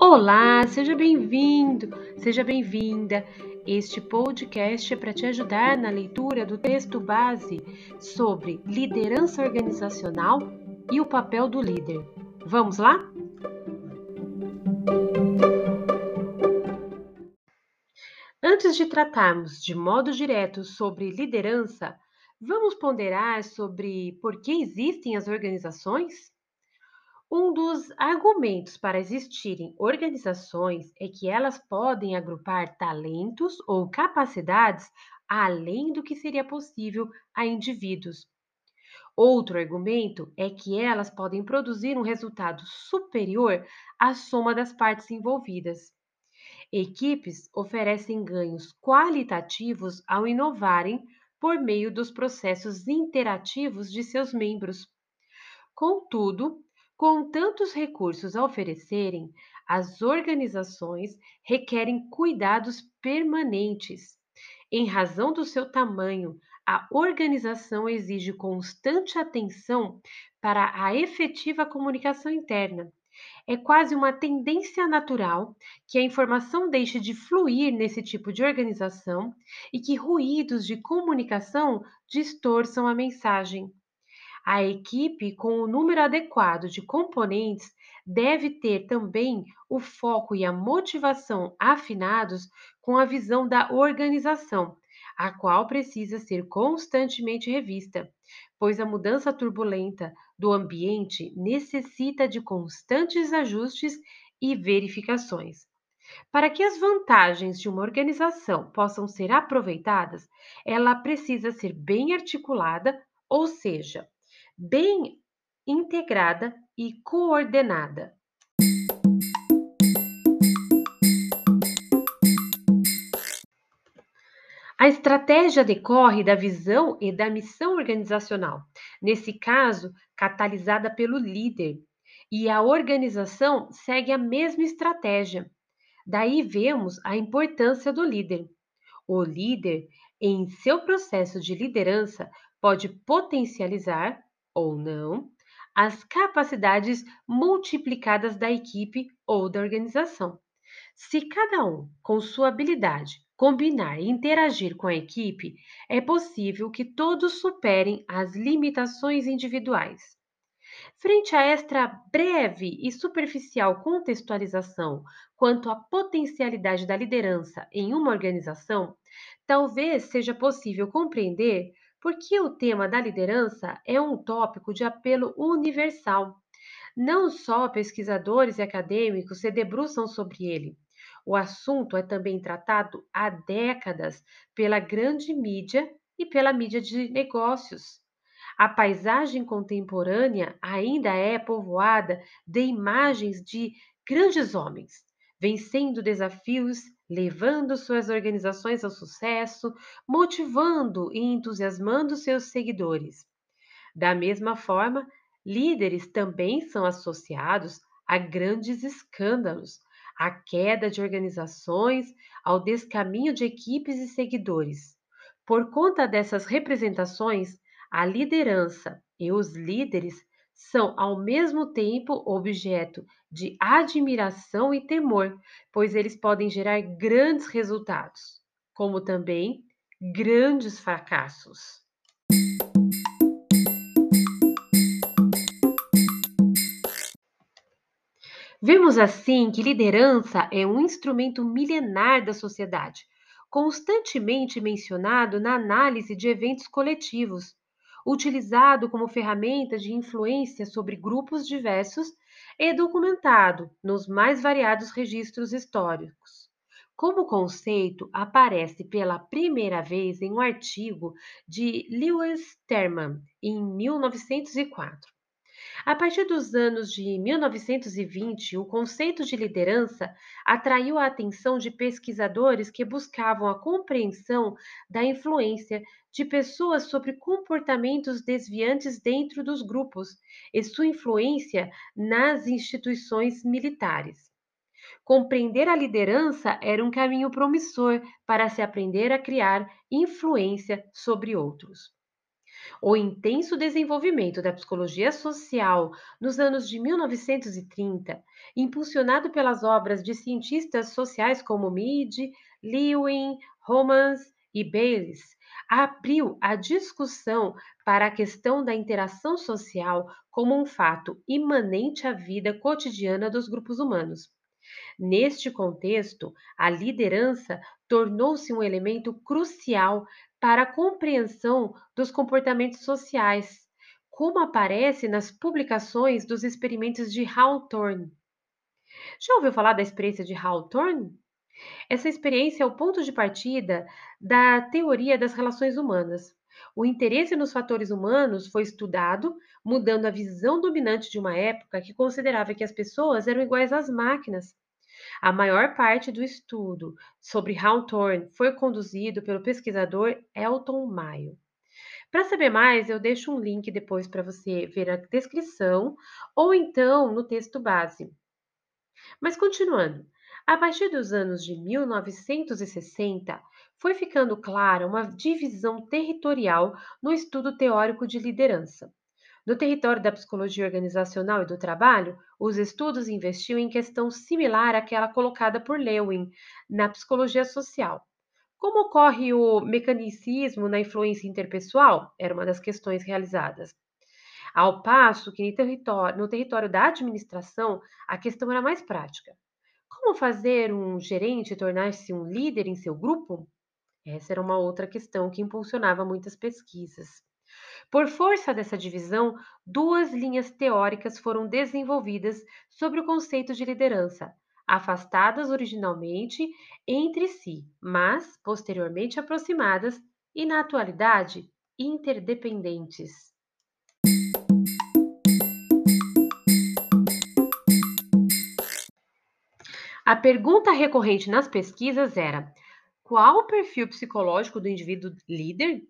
Olá, seja bem-vindo, seja bem-vinda. Este podcast é para te ajudar na leitura do texto base sobre liderança organizacional e o papel do líder. Vamos lá? Antes de tratarmos de modo direto sobre liderança, vamos ponderar sobre por que existem as organizações? Um dos argumentos para existirem organizações é que elas podem agrupar talentos ou capacidades além do que seria possível a indivíduos. Outro argumento é que elas podem produzir um resultado superior à soma das partes envolvidas. Equipes oferecem ganhos qualitativos ao inovarem por meio dos processos interativos de seus membros. Contudo, com tantos recursos a oferecerem, as organizações requerem cuidados permanentes. Em razão do seu tamanho, a organização exige constante atenção para a efetiva comunicação interna. É quase uma tendência natural que a informação deixe de fluir nesse tipo de organização e que ruídos de comunicação distorçam a mensagem. A equipe, com o número adequado de componentes, deve ter também o foco e a motivação afinados com a visão da organização, a qual precisa ser constantemente revista, pois a mudança turbulenta do ambiente necessita de constantes ajustes e verificações. Para que as vantagens de uma organização possam ser aproveitadas, ela precisa ser bem articulada, ou seja, bem integrada e coordenada. A estratégia decorre da visão e da missão organizacional, nesse caso, catalisada pelo líder, e a organização segue a mesma estratégia. Daí vemos a importância do líder. O líder, em seu processo de liderança, pode potencializar ou não as capacidades multiplicadas da equipe ou da organização. Se cada um, com sua habilidade, combinar e interagir com a equipe, é possível que todos superem as limitações individuais. Frente a esta breve e superficial contextualização quanto à potencialidade da liderança em uma organização, talvez seja possível compreender porque o tema da liderança é um tópico de apelo universal. Não só pesquisadores e acadêmicos se debruçam sobre ele. O assunto é também tratado há décadas pela grande mídia e pela mídia de negócios. A paisagem contemporânea ainda é povoada de imagens de grandes homens, vencendo desafios, levando suas organizações ao sucesso, motivando e entusiasmando seus seguidores. Da mesma forma, líderes também são associados a grandes escândalos, à queda de organizações, ao descaminho de equipes e seguidores. Por conta dessas representações, a liderança e os líderes são ao mesmo tempo objeto de admiração e temor, pois eles podem gerar grandes resultados, como também grandes fracassos. Vemos assim que liderança é um instrumento milenar da sociedade, constantemente mencionado na análise de eventos coletivos, utilizado como ferramenta de influência sobre grupos diversos e documentado nos mais variados registros históricos. Como conceito, aparece pela primeira vez em um artigo de Lewis Terman, em 1904. A partir dos anos de 1920, o conceito de liderança atraiu a atenção de pesquisadores que buscavam a compreensão da influência de pessoas sobre comportamentos desviantes dentro dos grupos e sua influência nas instituições militares. Compreender a liderança era um caminho promissor para se aprender a criar influência sobre outros. O intenso desenvolvimento da psicologia social nos anos de 1930, impulsionado pelas obras de cientistas sociais como Mead, Lewin, Romans e Baylis, abriu a discussão para a questão da interação social como um fato imanente à vida cotidiana dos grupos humanos. Neste contexto, a liderança tornou-se um elemento crucial para a compreensão dos comportamentos sociais, como aparece nas publicações dos experimentos de Hawthorne. Já ouviu falar da experiência de Hawthorne? Essa experiência é o ponto de partida da teoria das relações humanas. O interesse nos fatores humanos foi estudado, mudando a visão dominante de uma época que considerava que as pessoas eram iguais às máquinas. A maior parte do estudo sobre Hawthorne foi conduzido pelo pesquisador Elton Mayo. Para saber mais, eu deixo um link depois para você ver a descrição ou então no texto base. Mas continuando, a partir dos anos de 1960, foi ficando clara uma divisão territorial no estudo teórico de liderança. No território da psicologia organizacional e do trabalho, os estudos investiam em questão similar àquela colocada por Lewin na psicologia social. Como ocorre o mecanicismo na influência interpessoal? Era uma das questões realizadas. Ao passo que no território, no território da administração, a questão era mais prática. Como fazer um gerente tornar-se um líder em seu grupo? Essa era uma outra questão que impulsionava muitas pesquisas. Por força dessa divisão, duas linhas teóricas foram desenvolvidas sobre o conceito de liderança, afastadas originalmente entre si, mas posteriormente aproximadas e, na atualidade, interdependentes. A pergunta recorrente nas pesquisas era: qual o perfil psicológico do indivíduo líder?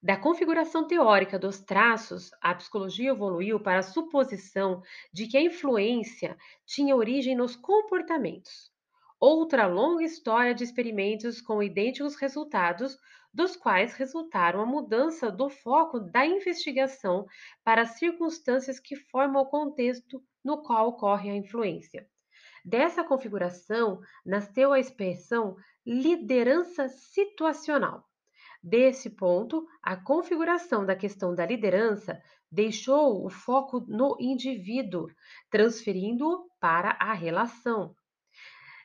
Da configuração teórica dos traços, a psicologia evoluiu para a suposição de que a influência tinha origem nos comportamentos. Outra longa história de experimentos com idênticos resultados, dos quais resultaram a mudança do foco da investigação para as circunstâncias que formam o contexto no qual ocorre a influência. Dessa configuração nasceu a expressão liderança situacional. Desse ponto, a configuração da questão da liderança deixou o foco no indivíduo, transferindo-o para a relação.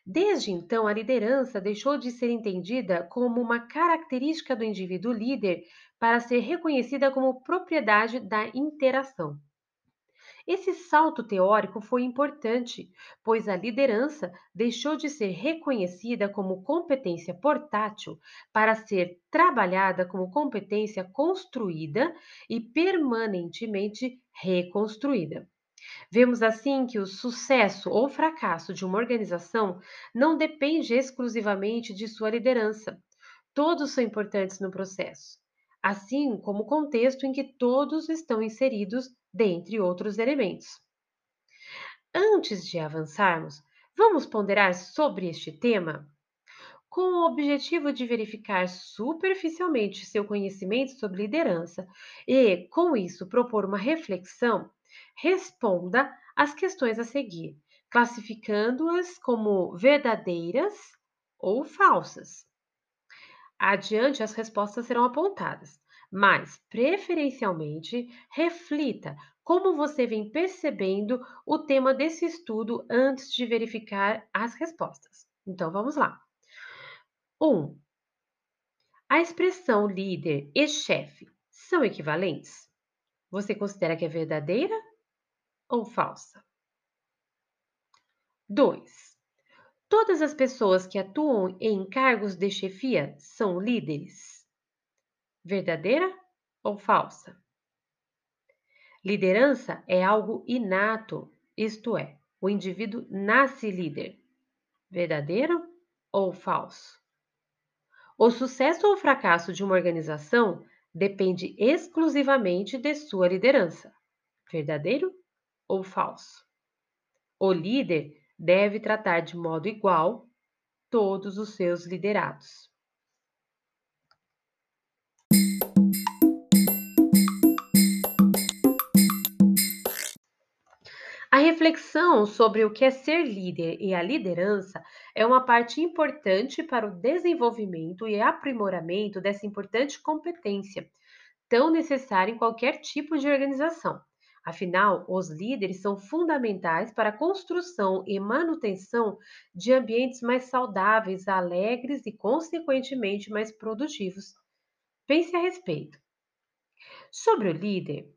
Desde então, a liderança deixou de ser entendida como uma característica do indivíduo líder para ser reconhecida como propriedade da interação. Esse salto teórico foi importante, pois a liderança deixou de ser reconhecida como competência portátil para ser trabalhada como competência construída e permanentemente reconstruída. Vemos assim que o sucesso ou fracasso de uma organização não depende exclusivamente de sua liderança. Todos são importantes no processo, assim como o contexto em que todos estão inseridos dentre outros elementos. Antes de avançarmos, vamos ponderar sobre este tema? Com o objetivo de verificar superficialmente seu conhecimento sobre liderança e, com isso, propor uma reflexão, responda às questões a seguir, classificando-as como verdadeiras ou falsas. Adiante, as respostas serão apontadas mas preferencialmente reflita como você vem percebendo o tema desse estudo antes de verificar as respostas. Então vamos lá. 1. Um, a expressão líder e chefe são equivalentes? Você considera que é verdadeira ou falsa? 2. Todas as pessoas que atuam em cargos de chefia são líderes? Verdadeira ou falsa? Liderança é algo inato, isto é, o indivíduo nasce líder. Verdadeiro ou falso? O sucesso ou fracasso de uma organização depende exclusivamente de sua liderança. Verdadeiro ou falso? O líder deve tratar de modo igual todos os seus liderados. A reflexão sobre o que é ser líder e a liderança é uma parte importante para o desenvolvimento e aprimoramento dessa importante competência, tão necessária em qualquer tipo de organização. Afinal, os líderes são fundamentais para a construção e manutenção de ambientes mais saudáveis, alegres e, consequentemente, mais produtivos. Pense a respeito. Sobre o líder,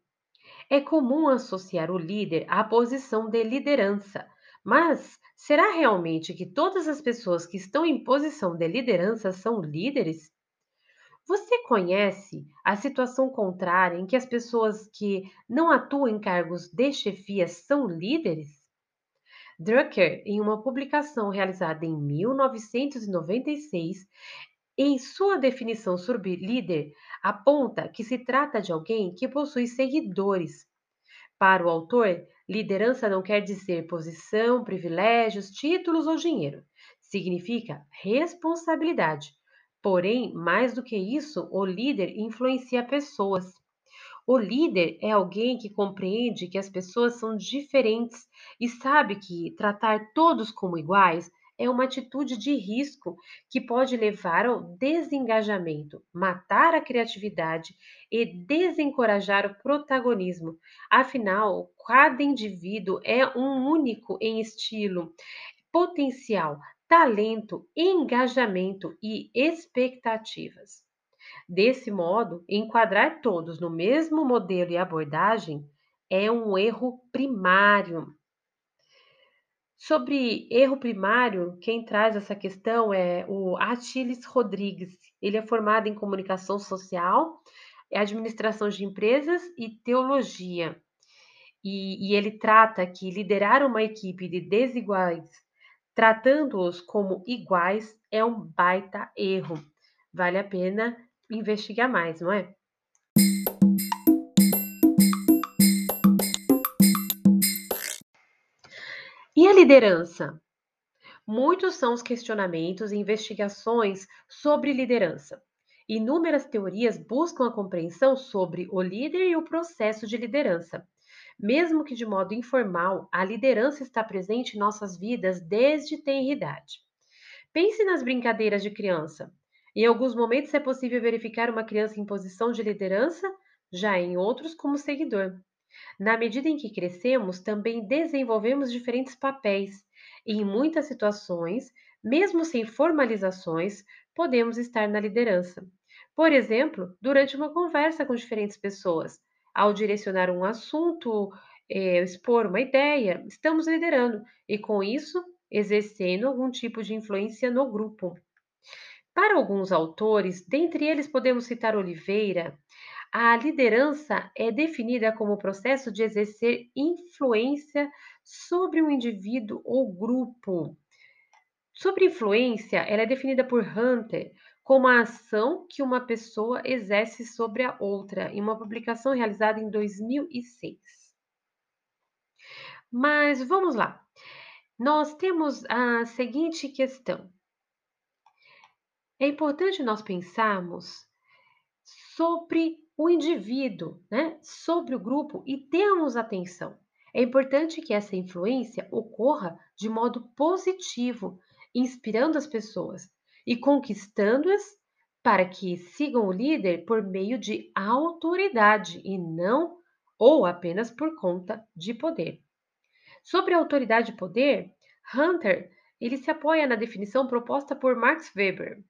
é comum associar o líder à posição de liderança, mas será realmente que todas as pessoas que estão em posição de liderança são líderes? Você conhece a situação contrária em que as pessoas que não atuam em cargos de chefia são líderes? Drucker, em uma publicação realizada em 1996, em sua definição sobre líder, aponta que se trata de alguém que possui seguidores. Para o autor, liderança não quer dizer posição, privilégios, títulos ou dinheiro. Significa responsabilidade. Porém, mais do que isso, o líder influencia pessoas. O líder é alguém que compreende que as pessoas são diferentes e sabe que tratar todos como iguais é uma atitude de risco que pode levar ao desengajamento, matar a criatividade e desencorajar o protagonismo. Afinal, cada indivíduo é um único em estilo, potencial, talento, engajamento e expectativas. Desse modo, enquadrar todos no mesmo modelo e abordagem é um erro primário Sobre erro primário, quem traz essa questão é o Atiles Rodrigues. Ele é formado em comunicação social, administração de empresas e teologia. E, e ele trata que liderar uma equipe de desiguais, tratando-os como iguais, é um baita erro. Vale a pena investigar mais, não é? E a liderança? Muitos são os questionamentos e investigações sobre liderança. Inúmeras teorias buscam a compreensão sobre o líder e o processo de liderança. Mesmo que de modo informal, a liderança está presente em nossas vidas desde tenra idade. Pense nas brincadeiras de criança. Em alguns momentos é possível verificar uma criança em posição de liderança, já em outros como seguidor. Na medida em que crescemos, também desenvolvemos diferentes papéis, e em muitas situações, mesmo sem formalizações, podemos estar na liderança. Por exemplo, durante uma conversa com diferentes pessoas, ao direcionar um assunto, é, expor uma ideia, estamos liderando e, com isso, exercendo algum tipo de influência no grupo. Para alguns autores, dentre eles podemos citar Oliveira, a liderança é definida como o processo de exercer influência sobre um indivíduo ou grupo. Sobre influência, ela é definida por Hunter como a ação que uma pessoa exerce sobre a outra, em uma publicação realizada em 2006. Mas vamos lá. Nós temos a seguinte questão. É importante nós pensarmos sobre o indivíduo, né, sobre o grupo e termos atenção. É importante que essa influência ocorra de modo positivo, inspirando as pessoas e conquistando-as para que sigam o líder por meio de autoridade e não ou apenas por conta de poder. Sobre autoridade e poder, Hunter ele se apoia na definição proposta por Max Weber,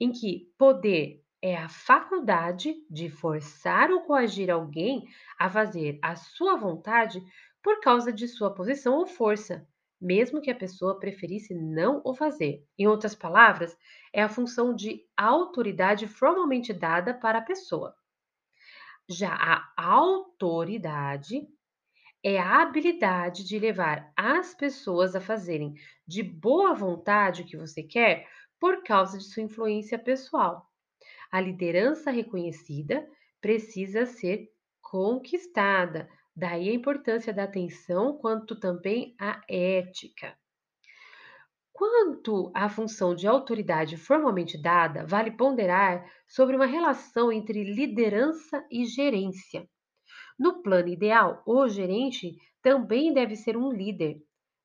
em que poder é a faculdade de forçar ou coagir alguém a fazer a sua vontade por causa de sua posição ou força, mesmo que a pessoa preferisse não o fazer. Em outras palavras, é a função de autoridade formalmente dada para a pessoa. Já a autoridade é a habilidade de levar as pessoas a fazerem de boa vontade o que você quer por causa de sua influência pessoal. A liderança reconhecida precisa ser conquistada. Daí a importância da atenção, quanto também a ética. Quanto à função de autoridade formalmente dada, vale ponderar sobre uma relação entre liderança e gerência. No plano ideal, o gerente também deve ser um líder,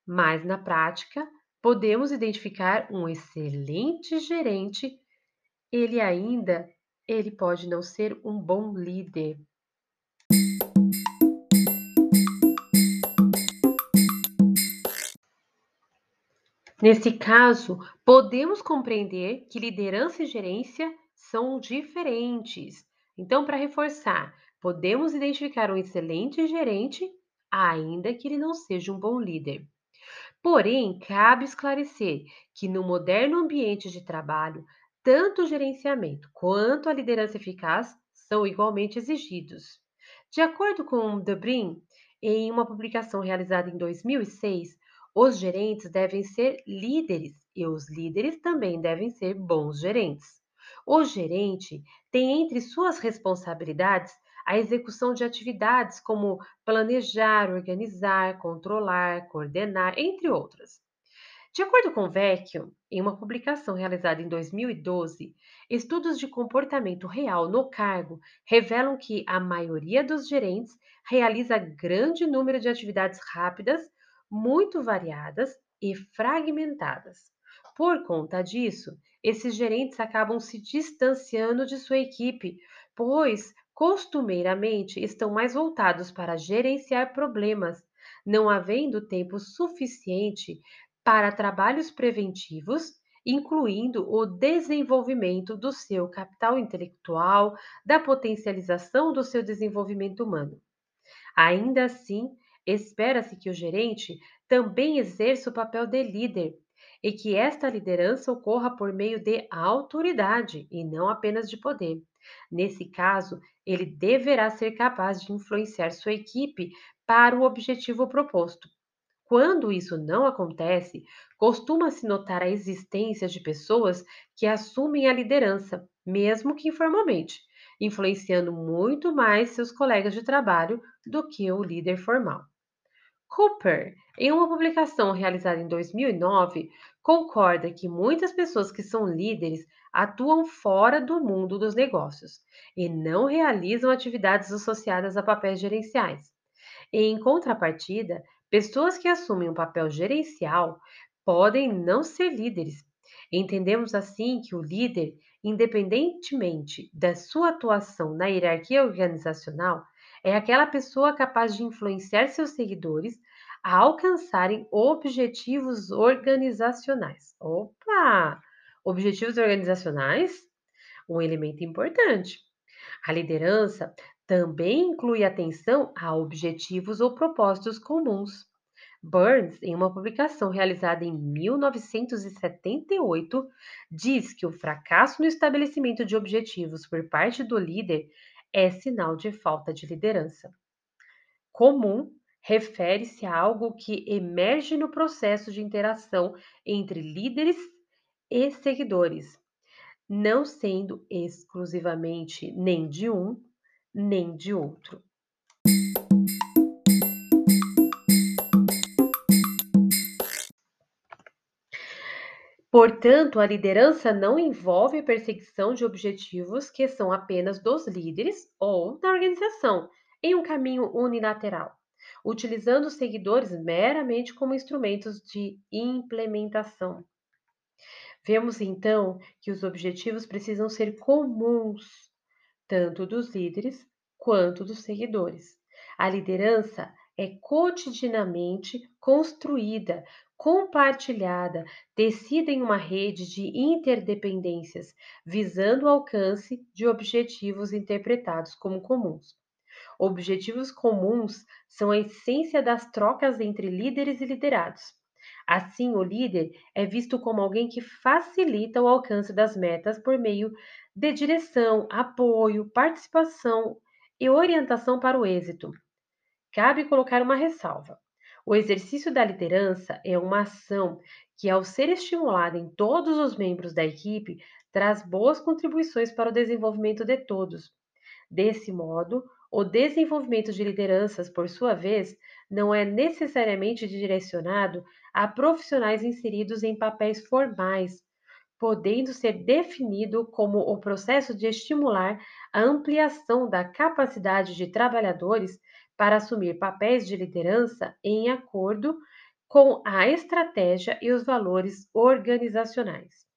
mas na prática, podemos identificar um excelente gerente, ele ainda ele pode não ser um bom líder. Nesse caso, podemos compreender que liderança e gerência são diferentes. Então, para reforçar, podemos identificar um excelente gerente, ainda que ele não seja um bom líder. Porém, cabe esclarecer que no moderno ambiente de trabalho, tanto o gerenciamento quanto a liderança eficaz são igualmente exigidos. De acordo com Debrin, em uma publicação realizada em 2006, os gerentes devem ser líderes e os líderes também devem ser bons gerentes. O gerente tem entre suas responsabilidades a execução de atividades como planejar, organizar, controlar, coordenar, entre outras. De acordo com Vecchio, em uma publicação realizada em 2012, estudos de comportamento real no cargo revelam que a maioria dos gerentes realiza grande número de atividades rápidas muito variadas e fragmentadas. Por conta disso, esses gerentes acabam se distanciando de sua equipe, pois costumeiramente estão mais voltados para gerenciar problemas, não havendo tempo suficiente para trabalhos preventivos, incluindo o desenvolvimento do seu capital intelectual, da potencialização do seu desenvolvimento humano. Ainda assim, Espera-se que o gerente também exerça o papel de líder e que esta liderança ocorra por meio de autoridade e não apenas de poder. Nesse caso, ele deverá ser capaz de influenciar sua equipe para o objetivo proposto. Quando isso não acontece, costuma-se notar a existência de pessoas que assumem a liderança, mesmo que informalmente, influenciando muito mais seus colegas de trabalho do que o líder formal. Cooper, em uma publicação realizada em 2009, concorda que muitas pessoas que são líderes atuam fora do mundo dos negócios e não realizam atividades associadas a papéis gerenciais. Em contrapartida, pessoas que assumem um papel gerencial podem não ser líderes. Entendemos assim que o líder, independentemente da sua atuação na hierarquia organizacional, é aquela pessoa capaz de influenciar seus seguidores a alcançarem objetivos organizacionais. Opa! Objetivos organizacionais? Um elemento importante. A liderança também inclui atenção a objetivos ou propósitos comuns. Burns, em uma publicação realizada em 1978, diz que o fracasso no estabelecimento de objetivos por parte do líder é sinal de falta de liderança. Comum refere-se a algo que emerge no processo de interação entre líderes e seguidores, não sendo exclusivamente nem de um nem de outro. Portanto, a liderança não envolve perseguição de objetivos que são apenas dos líderes ou da organização, em um caminho unilateral, utilizando os seguidores meramente como instrumentos de implementação. Vemos então que os objetivos precisam ser comuns, tanto dos líderes quanto dos seguidores. A liderança é cotidianamente construída compartilhada, tecida em uma rede de interdependências, visando o alcance de objetivos interpretados como comuns. Objetivos comuns são a essência das trocas entre líderes e liderados. Assim, o líder é visto como alguém que facilita o alcance das metas por meio de direção, apoio, participação e orientação para o êxito. Cabe colocar uma ressalva. O exercício da liderança é uma ação que, ao ser estimulada em todos os membros da equipe, traz boas contribuições para o desenvolvimento de todos. Desse modo, o desenvolvimento de lideranças, por sua vez, não é necessariamente direcionado a profissionais inseridos em papéis formais, podendo ser definido como o processo de estimular a ampliação da capacidade de trabalhadores para assumir papéis de liderança em acordo com a estratégia e os valores organizacionais.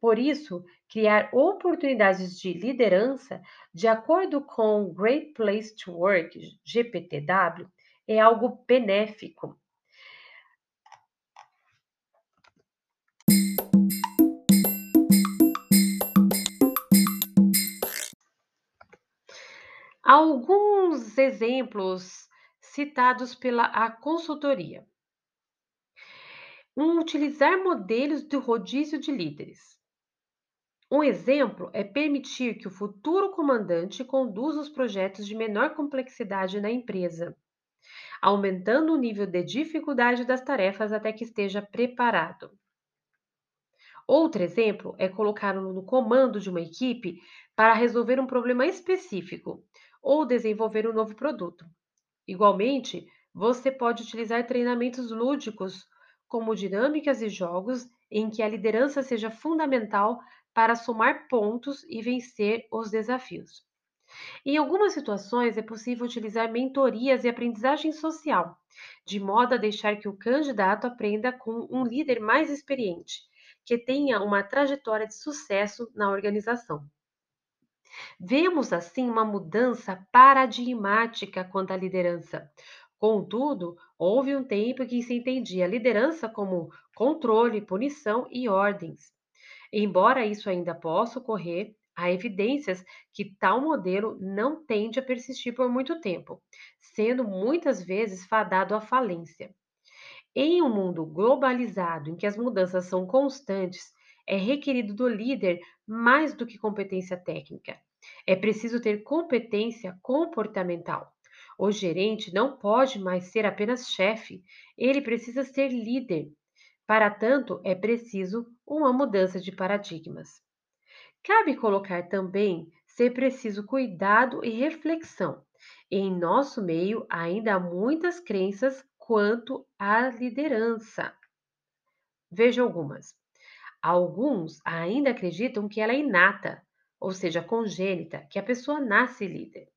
Por isso, criar oportunidades de liderança, de acordo com Great Place to Work, GPTW, é algo benéfico. Alguns exemplos citados pela a consultoria. Um, utilizar modelos de rodízio de líderes. Um exemplo é permitir que o futuro comandante conduza os projetos de menor complexidade na empresa, aumentando o nível de dificuldade das tarefas até que esteja preparado. Outro exemplo é colocá-lo no comando de uma equipe para resolver um problema específico ou desenvolver um novo produto. Igualmente, você pode utilizar treinamentos lúdicos, como dinâmicas e jogos em que a liderança seja fundamental para somar pontos e vencer os desafios. Em algumas situações, é possível utilizar mentorias e aprendizagem social, de modo a deixar que o candidato aprenda com um líder mais experiente, que tenha uma trajetória de sucesso na organização. Vemos assim uma mudança paradigmática quanto à liderança. Contudo, houve um tempo que se entendia a liderança como controle, punição e ordens. Embora isso ainda possa ocorrer, há evidências que tal modelo não tende a persistir por muito tempo, sendo muitas vezes fadado à falência. Em um mundo globalizado em que as mudanças são constantes, é requerido do líder mais do que competência técnica. É preciso ter competência comportamental. O gerente não pode mais ser apenas chefe, ele precisa ser líder. Para tanto, é preciso uma mudança de paradigmas. Cabe colocar também ser preciso cuidado e reflexão. Em nosso meio, ainda há muitas crenças quanto à liderança. Veja algumas. Alguns ainda acreditam que ela é inata, ou seja, congênita, que a pessoa nasce líder.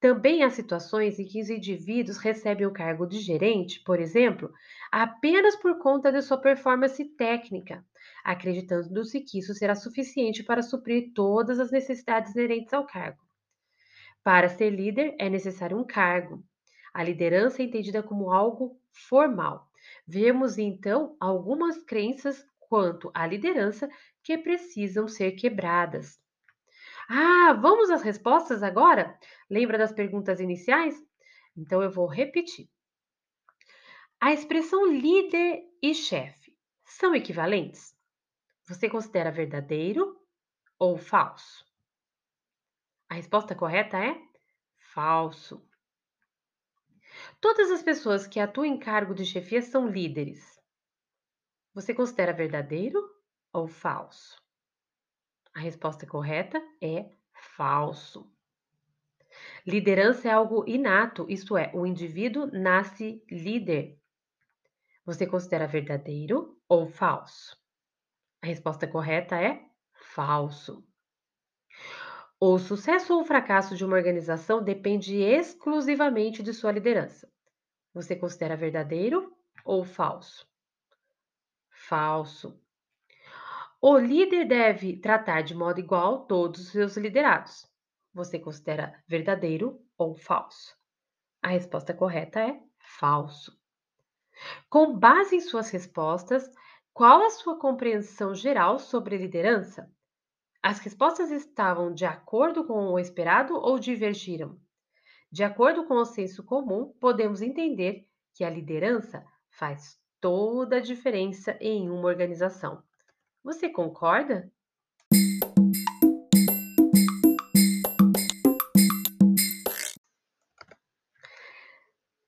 Também há situações em que os indivíduos recebem o cargo de gerente, por exemplo, apenas por conta de sua performance técnica, acreditando-se que isso será suficiente para suprir todas as necessidades inerentes ao cargo. Para ser líder, é necessário um cargo. A liderança é entendida como algo formal. Vemos então algumas crenças quanto à liderança que precisam ser quebradas. Ah, vamos às respostas agora? Lembra das perguntas iniciais? Então eu vou repetir. A expressão líder e chefe são equivalentes? Você considera verdadeiro ou falso? A resposta correta é falso. Todas as pessoas que atuam em cargo de chefia são líderes. Você considera verdadeiro ou falso? A resposta correta é falso. Liderança é algo inato, isto é, o indivíduo nasce líder. Você considera verdadeiro ou falso? A resposta correta é falso. O sucesso ou fracasso de uma organização depende exclusivamente de sua liderança. Você considera verdadeiro ou falso? Falso. O líder deve tratar de modo igual todos os seus liderados. Você considera verdadeiro ou falso? A resposta correta é falso. Com base em suas respostas, qual a sua compreensão geral sobre liderança? As respostas estavam de acordo com o esperado ou divergiram? De acordo com o senso comum, podemos entender que a liderança faz toda a diferença em uma organização. Você concorda?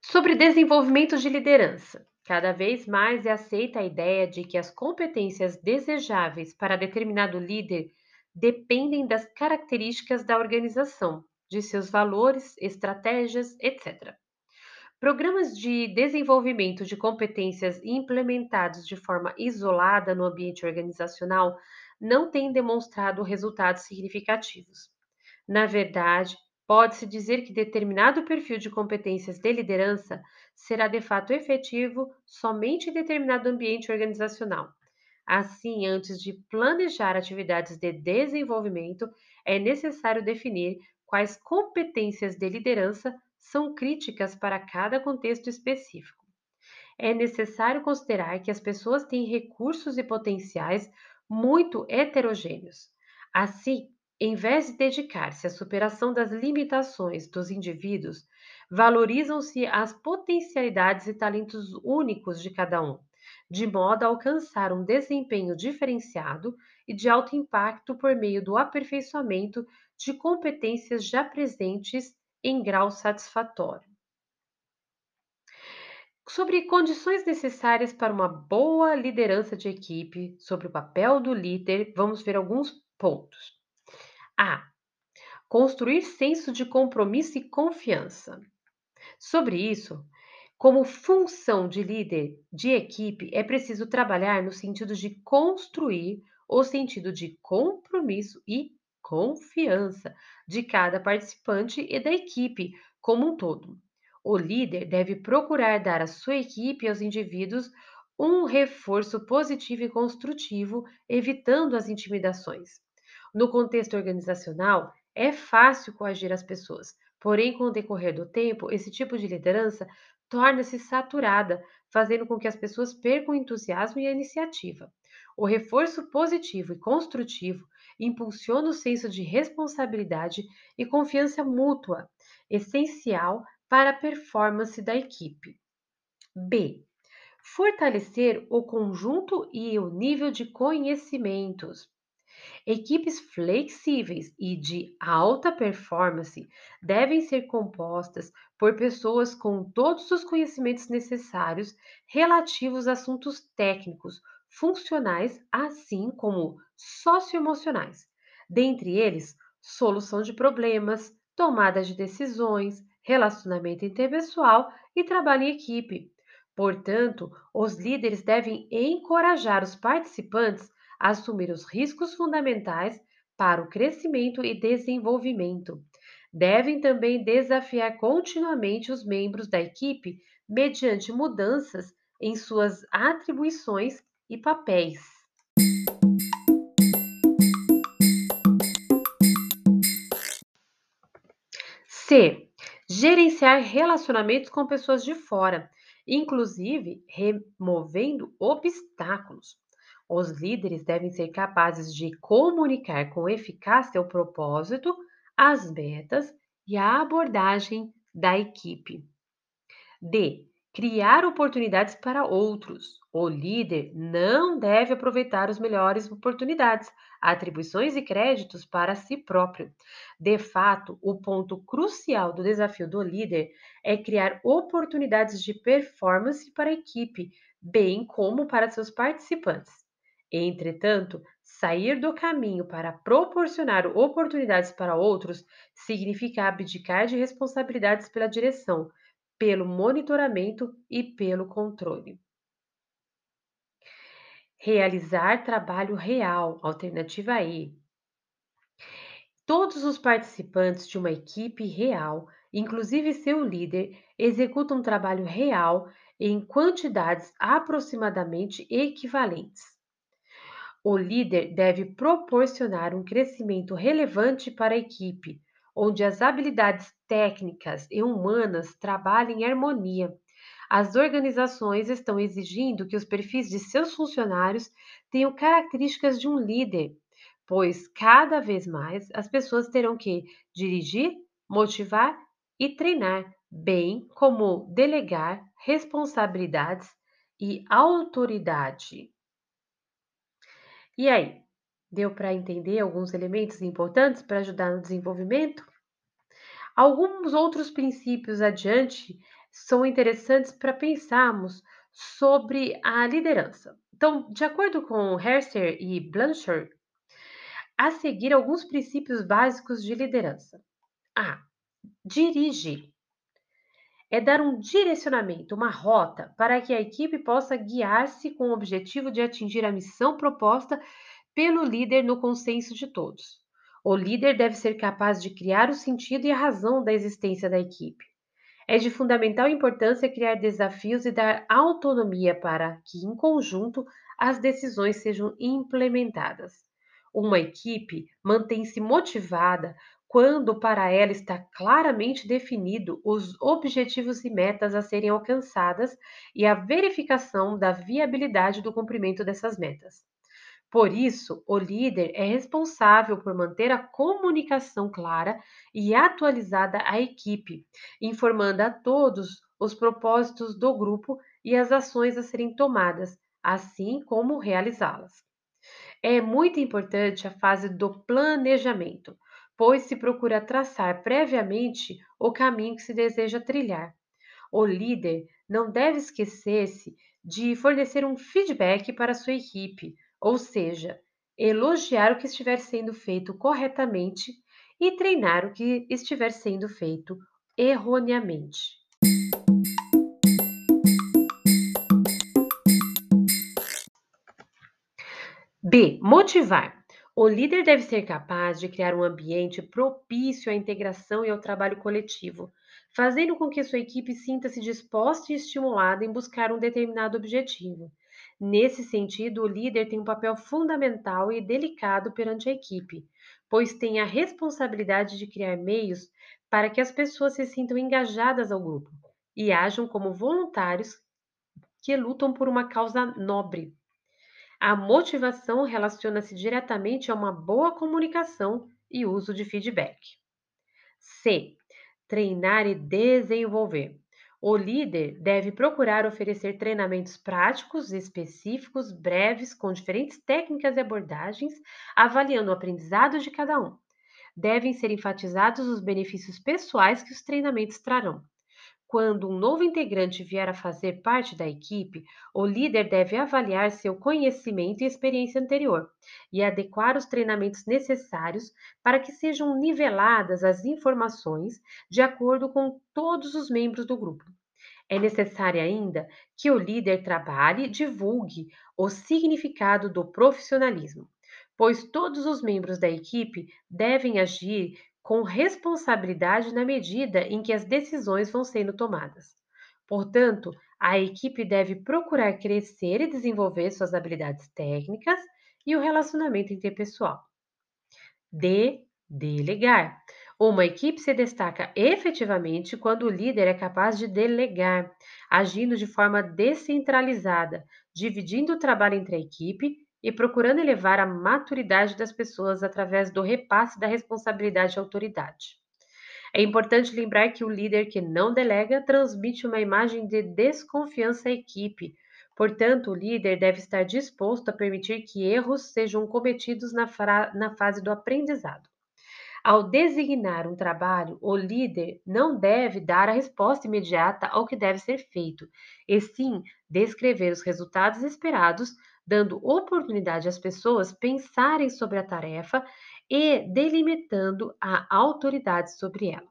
Sobre desenvolvimento de liderança. Cada vez mais é aceita a ideia de que as competências desejáveis para determinado líder dependem das características da organização, de seus valores, estratégias, etc. Programas de desenvolvimento de competências implementados de forma isolada no ambiente organizacional não têm demonstrado resultados significativos. Na verdade, Pode-se dizer que determinado perfil de competências de liderança será de fato efetivo somente em determinado ambiente organizacional. Assim, antes de planejar atividades de desenvolvimento, é necessário definir quais competências de liderança são críticas para cada contexto específico. É necessário considerar que as pessoas têm recursos e potenciais muito heterogêneos. Assim, em vez de dedicar-se à superação das limitações dos indivíduos, valorizam-se as potencialidades e talentos únicos de cada um, de modo a alcançar um desempenho diferenciado e de alto impacto por meio do aperfeiçoamento de competências já presentes em grau satisfatório. Sobre condições necessárias para uma boa liderança de equipe, sobre o papel do líder, vamos ver alguns pontos. A. Construir senso de compromisso e confiança. Sobre isso, como função de líder de equipe, é preciso trabalhar no sentido de construir o sentido de compromisso e confiança de cada participante e da equipe como um todo. O líder deve procurar dar à sua equipe e aos indivíduos um reforço positivo e construtivo, evitando as intimidações. No contexto organizacional, é fácil coagir as pessoas, porém, com o decorrer do tempo, esse tipo de liderança torna-se saturada, fazendo com que as pessoas percam o entusiasmo e a iniciativa. O reforço positivo e construtivo impulsiona o senso de responsabilidade e confiança mútua, essencial para a performance da equipe. B. Fortalecer o conjunto e o nível de conhecimentos. Equipes flexíveis e de alta performance devem ser compostas por pessoas com todos os conhecimentos necessários relativos a assuntos técnicos, funcionais, assim como socioemocionais. Dentre eles, solução de problemas, tomada de decisões, relacionamento interpessoal e trabalho em equipe. Portanto, os líderes devem encorajar os participantes assumir os riscos fundamentais para o crescimento e desenvolvimento. Devem também desafiar continuamente os membros da equipe mediante mudanças em suas atribuições e papéis. C. Gerenciar relacionamentos com pessoas de fora, inclusive removendo obstáculos. Os líderes devem ser capazes de comunicar com eficácia o propósito, as metas e a abordagem da equipe. D. Criar oportunidades para outros. O líder não deve aproveitar as melhores oportunidades, atribuições e créditos para si próprio. De fato, o ponto crucial do desafio do líder é criar oportunidades de performance para a equipe, bem como para seus participantes. Entretanto, sair do caminho para proporcionar oportunidades para outros significa abdicar de responsabilidades pela direção, pelo monitoramento e pelo controle. Realizar trabalho real, alternativa E. Todos os participantes de uma equipe real, inclusive seu líder, executam um trabalho real em quantidades aproximadamente equivalentes. O líder deve proporcionar um crescimento relevante para a equipe, onde as habilidades técnicas e humanas trabalhem em harmonia. As organizações estão exigindo que os perfis de seus funcionários tenham características de um líder, pois cada vez mais as pessoas terão que dirigir, motivar e treinar, bem como delegar responsabilidades e autoridade. E aí, deu para entender alguns elementos importantes para ajudar no desenvolvimento? Alguns outros princípios adiante são interessantes para pensarmos sobre a liderança. Então, de acordo com Herster e Blanchard, a seguir alguns princípios básicos de liderança. A. Dirige é dar um direcionamento, uma rota, para que a equipe possa guiar-se com o objetivo de atingir a missão proposta pelo líder no consenso de todos. O líder deve ser capaz de criar o sentido e a razão da existência da equipe. É de fundamental importância criar desafios e dar autonomia para que, em conjunto, as decisões sejam implementadas. Uma equipe mantém-se motivada quando para ela está claramente definido os objetivos e metas a serem alcançadas e a verificação da viabilidade do cumprimento dessas metas. Por isso, o líder é responsável por manter a comunicação clara e atualizada à equipe, informando a todos os propósitos do grupo e as ações a serem tomadas, assim como realizá-las. É muito importante a fase do planejamento, pois se procura traçar previamente o caminho que se deseja trilhar. O líder não deve esquecer-se de fornecer um feedback para sua equipe, ou seja, elogiar o que estiver sendo feito corretamente e treinar o que estiver sendo feito erroneamente. B. Motivar. O líder deve ser capaz de criar um ambiente propício à integração e ao trabalho coletivo, fazendo com que sua equipe sinta-se disposta e estimulada em buscar um determinado objetivo. Nesse sentido, o líder tem um papel fundamental e delicado perante a equipe, pois tem a responsabilidade de criar meios para que as pessoas se sintam engajadas ao grupo e ajam como voluntários que lutam por uma causa nobre. A motivação relaciona-se diretamente a uma boa comunicação e uso de feedback. C. Treinar e desenvolver. O líder deve procurar oferecer treinamentos práticos, específicos, breves, com diferentes técnicas e abordagens, avaliando o aprendizado de cada um. Devem ser enfatizados os benefícios pessoais que os treinamentos trarão. Quando um novo integrante vier a fazer parte da equipe, o líder deve avaliar seu conhecimento e experiência anterior e adequar os treinamentos necessários para que sejam niveladas as informações de acordo com todos os membros do grupo. É necessário ainda que o líder trabalhe e divulgue o significado do profissionalismo, pois todos os membros da equipe devem agir com responsabilidade na medida em que as decisões vão sendo tomadas. Portanto, a equipe deve procurar crescer e desenvolver suas habilidades técnicas e o relacionamento interpessoal. D. Delegar. Uma equipe se destaca efetivamente quando o líder é capaz de delegar, agindo de forma descentralizada, dividindo o trabalho entre a equipe e procurando elevar a maturidade das pessoas através do repasse da responsabilidade e autoridade. É importante lembrar que o líder que não delega transmite uma imagem de desconfiança à equipe. Portanto, o líder deve estar disposto a permitir que erros sejam cometidos na, na fase do aprendizado. Ao designar um trabalho, o líder não deve dar a resposta imediata ao que deve ser feito, e sim descrever os resultados esperados dando oportunidade às pessoas pensarem sobre a tarefa e delimitando a autoridade sobre ela.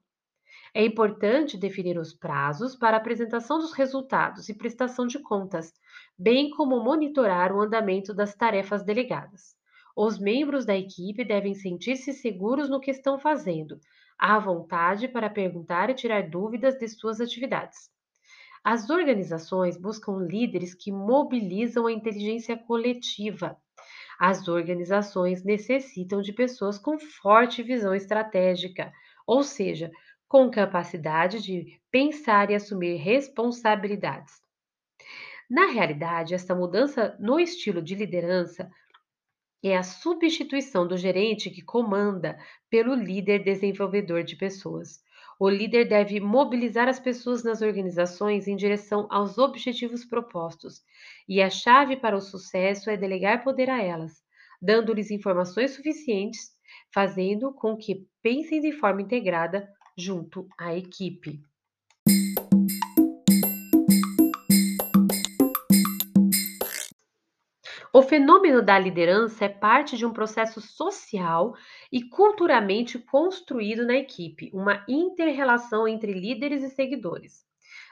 É importante definir os prazos para apresentação dos resultados e prestação de contas, bem como monitorar o andamento das tarefas delegadas. Os membros da equipe devem sentir-se seguros no que estão fazendo, à vontade para perguntar e tirar dúvidas de suas atividades. As organizações buscam líderes que mobilizam a inteligência coletiva. As organizações necessitam de pessoas com forte visão estratégica, ou seja, com capacidade de pensar e assumir responsabilidades. Na realidade, esta mudança no estilo de liderança é a substituição do gerente que comanda pelo líder desenvolvedor de pessoas. O líder deve mobilizar as pessoas nas organizações em direção aos objetivos propostos, e a chave para o sucesso é delegar poder a elas, dando-lhes informações suficientes, fazendo com que pensem de forma integrada junto à equipe. O fenômeno da liderança é parte de um processo social e culturalmente construído na equipe, uma inter-relação entre líderes e seguidores.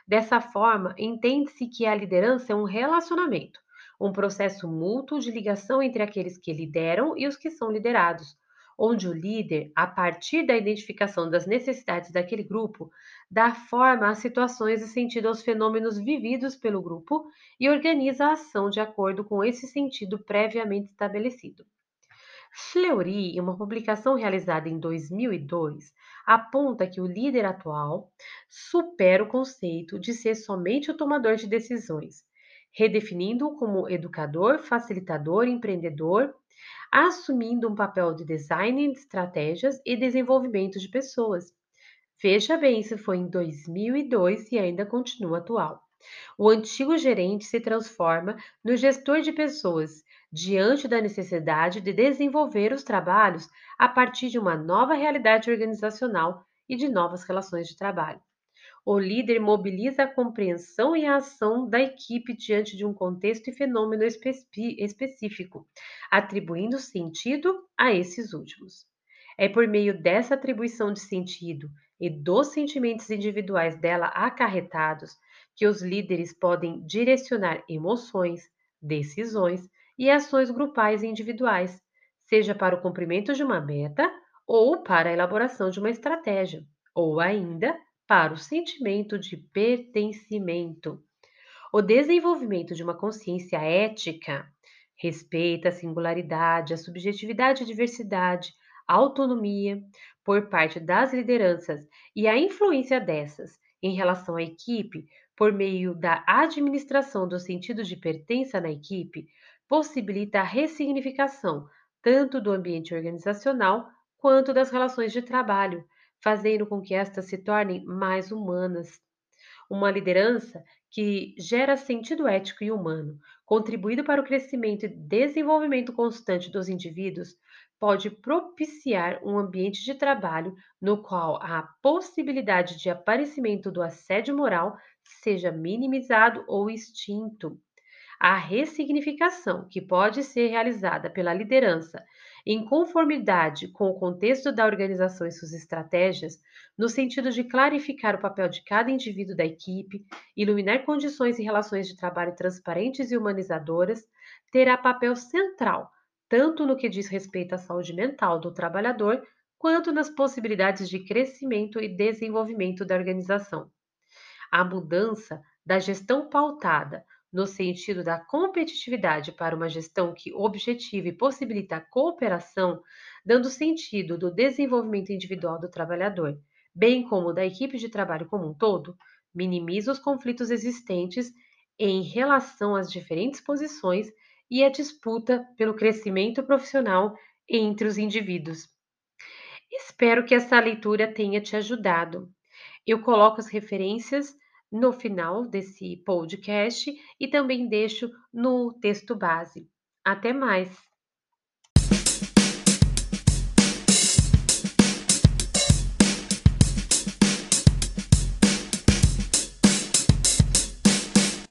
Dessa forma, entende-se que a liderança é um relacionamento, um processo mútuo de ligação entre aqueles que lideram e os que são liderados, onde o líder, a partir da identificação das necessidades daquele grupo, dá forma às situações e sentido aos fenômenos vividos pelo grupo e organiza a ação de acordo com esse sentido previamente estabelecido. Fleury, em uma publicação realizada em 2002, aponta que o líder atual supera o conceito de ser somente o tomador de decisões, redefinindo-o como educador, facilitador, empreendedor, assumindo um papel de design de estratégias e desenvolvimento de pessoas. Veja bem, isso foi em 2002 e ainda continua atual. O antigo gerente se transforma no gestor de pessoas, diante da necessidade de desenvolver os trabalhos a partir de uma nova realidade organizacional e de novas relações de trabalho. O líder mobiliza a compreensão e a ação da equipe diante de um contexto e fenômeno específico, atribuindo sentido a esses últimos. É por meio dessa atribuição de sentido e dos sentimentos individuais dela acarretados que os líderes podem direcionar emoções, decisões e ações grupais e individuais, seja para o cumprimento de uma meta ou para a elaboração de uma estratégia, ou ainda para o sentimento de pertencimento. O desenvolvimento de uma consciência ética respeita a singularidade, a subjetividade a diversidade, a autonomia por parte das lideranças e a influência dessas em relação à equipe por meio da administração do sentido de pertença na equipe possibilita a ressignificação tanto do ambiente organizacional quanto das relações de trabalho, fazendo com que estas se tornem mais humanas. Uma liderança que gera sentido ético e humano, contribuindo para o crescimento e desenvolvimento constante dos indivíduos, pode propiciar um ambiente de trabalho no qual a possibilidade de aparecimento do assédio moral seja minimizado ou extinto. A ressignificação, que pode ser realizada pela liderança em conformidade com o contexto da organização e suas estratégias, no sentido de clarificar o papel de cada indivíduo da equipe, iluminar condições e relações de trabalho transparentes e humanizadoras, terá papel central, tanto no que diz respeito à saúde mental do trabalhador, quanto nas possibilidades de crescimento e desenvolvimento da organização. A mudança da gestão pautada no sentido da competitividade para uma gestão que objetiva e possibilita a cooperação, dando sentido do desenvolvimento individual do trabalhador, bem como da equipe de trabalho como um todo, minimiza os conflitos existentes em relação às diferentes posições e a disputa pelo crescimento profissional entre os indivíduos. Espero que essa leitura tenha te ajudado. Eu coloco as referências no final desse podcast e também deixo no texto base. Até mais!